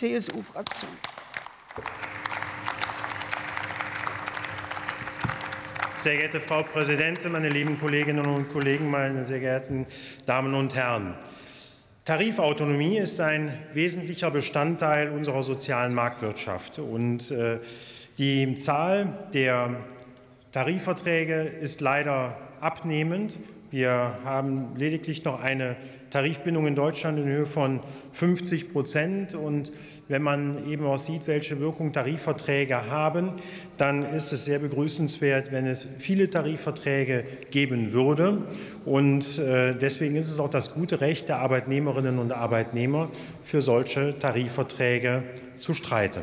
CSU-Fraktion. Sehr geehrte Frau Präsidentin, meine lieben Kolleginnen und Kollegen, meine sehr geehrten Damen und Herren! Tarifautonomie ist ein wesentlicher Bestandteil unserer sozialen Marktwirtschaft. Und äh, die Zahl der Tarifverträge ist leider abnehmend. Wir haben lediglich noch eine Tarifbindung in Deutschland in Höhe von 50 Prozent. Und wenn man eben auch sieht, welche Wirkung Tarifverträge haben, dann ist es sehr begrüßenswert, wenn es viele Tarifverträge geben würde. Und äh, deswegen ist es auch das gute Recht der Arbeitnehmerinnen und Arbeitnehmer, für solche Tarifverträge zu streiten.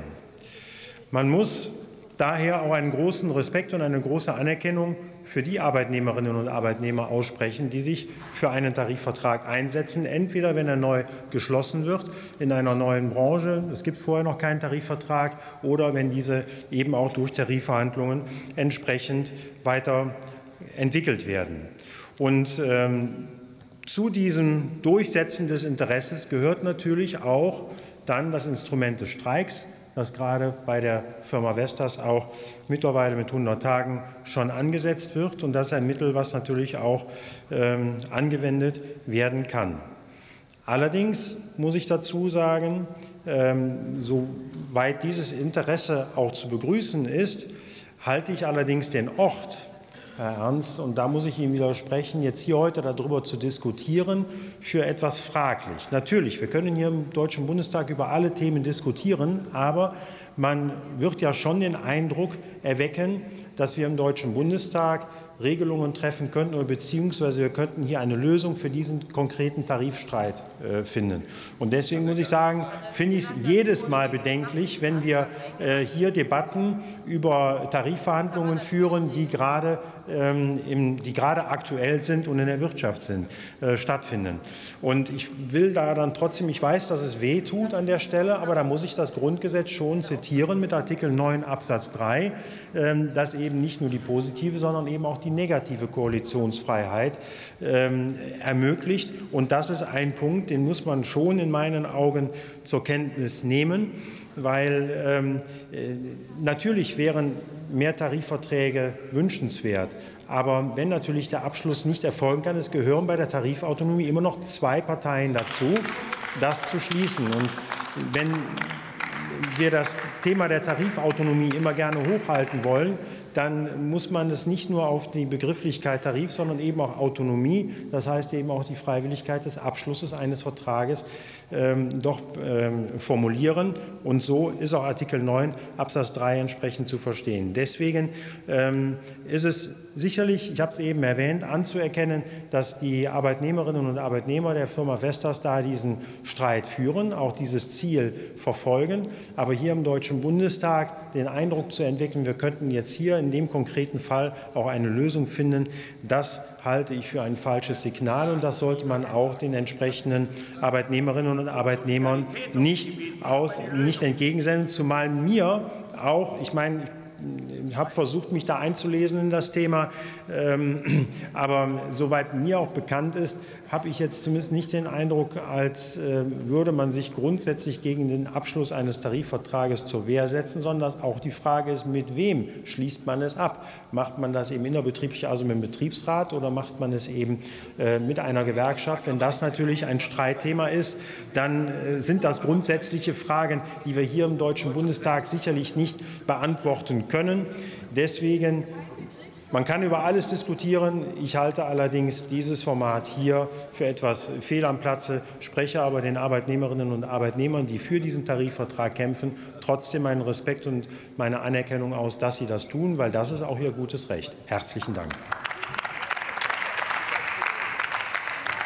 Man muss daher auch einen großen Respekt und eine große Anerkennung für die Arbeitnehmerinnen und Arbeitnehmer aussprechen, die sich für einen Tarifvertrag einsetzen, entweder wenn er neu geschlossen wird in einer neuen Branche, es gibt vorher noch keinen Tarifvertrag, oder wenn diese eben auch durch Tarifverhandlungen entsprechend weiterentwickelt werden. Und ähm, zu diesem Durchsetzen des Interesses gehört natürlich auch dann das Instrument des Streiks, das gerade bei der Firma Vestas auch mittlerweile mit 100 Tagen schon angesetzt wird. Und das ist ein Mittel, was natürlich auch ähm, angewendet werden kann. Allerdings muss ich dazu sagen, ähm, soweit dieses Interesse auch zu begrüßen ist, halte ich allerdings den Ort, Herr Ernst, und da muss ich Ihnen widersprechen, jetzt hier heute darüber zu diskutieren, für etwas fraglich. Natürlich, wir können hier im Deutschen Bundestag über alle Themen diskutieren, aber man wird ja schon den Eindruck erwecken, dass wir im Deutschen Bundestag Regelungen treffen könnten oder beziehungsweise wir könnten hier eine Lösung für diesen konkreten Tarifstreit äh, finden. Und deswegen muss ich sagen, finde ich es jedes Mal bedenklich, wenn wir äh, hier Debatten über Tarifverhandlungen führen, die gerade ähm, die gerade aktuell sind und in der Wirtschaft sind, äh, stattfinden. Und ich will da dann trotzdem, ich weiß, dass es weh tut an der Stelle, aber da muss ich das Grundgesetz schon zitieren mit Artikel 9 Absatz 3, ähm, dass eben nicht nur die positive, sondern eben auch die negative Koalitionsfreiheit ähm, ermöglicht. Und das ist ein Punkt, den muss man schon in meinen Augen zur Kenntnis nehmen weil ähm, äh, natürlich wären mehr Tarifverträge wünschenswert. Aber wenn natürlich der Abschluss nicht erfolgen kann, es gehören bei der Tarifautonomie immer noch zwei Parteien dazu, das zu schließen. Und wenn wir das Thema der Tarifautonomie immer gerne hochhalten wollen, dann muss man es nicht nur auf die Begrifflichkeit Tarif, sondern eben auch Autonomie, das heißt eben auch die Freiwilligkeit des Abschlusses eines Vertrages ähm, doch ähm, formulieren. Und so ist auch Artikel 9 Absatz 3 entsprechend zu verstehen. Deswegen ähm, ist es sicherlich, ich habe es eben erwähnt, anzuerkennen, dass die Arbeitnehmerinnen und Arbeitnehmer der Firma Vestas da diesen Streit führen, auch dieses Ziel verfolgen. Aber hier im Deutschen Bundestag den Eindruck zu entwickeln, wir könnten jetzt hier in in dem konkreten Fall auch eine Lösung finden. Das halte ich für ein falsches Signal und das sollte man auch den entsprechenden Arbeitnehmerinnen und Arbeitnehmern nicht, aus, nicht entgegensenden, zumal mir auch, ich meine, ich habe versucht, mich da einzulesen in das Thema. Ähm, aber soweit mir auch bekannt ist, habe ich jetzt zumindest nicht den Eindruck, als äh, würde man sich grundsätzlich gegen den Abschluss eines Tarifvertrages zur Wehr setzen, sondern auch die Frage ist, mit wem schließt man es ab? Macht man das eben innerbetrieblich, also mit dem Betriebsrat, oder macht man es eben äh, mit einer Gewerkschaft? Wenn das natürlich ein Streitthema ist, dann äh, sind das grundsätzliche Fragen, die wir hier im Deutschen Bundestag sicherlich nicht beantworten können. Deswegen man kann über alles diskutieren. Ich halte allerdings dieses Format hier für etwas fehl am Platze, spreche aber den Arbeitnehmerinnen und Arbeitnehmern, die für diesen Tarifvertrag kämpfen, trotzdem meinen Respekt und meine Anerkennung aus, dass sie das tun, weil das ist auch ihr gutes Recht. Herzlichen Dank.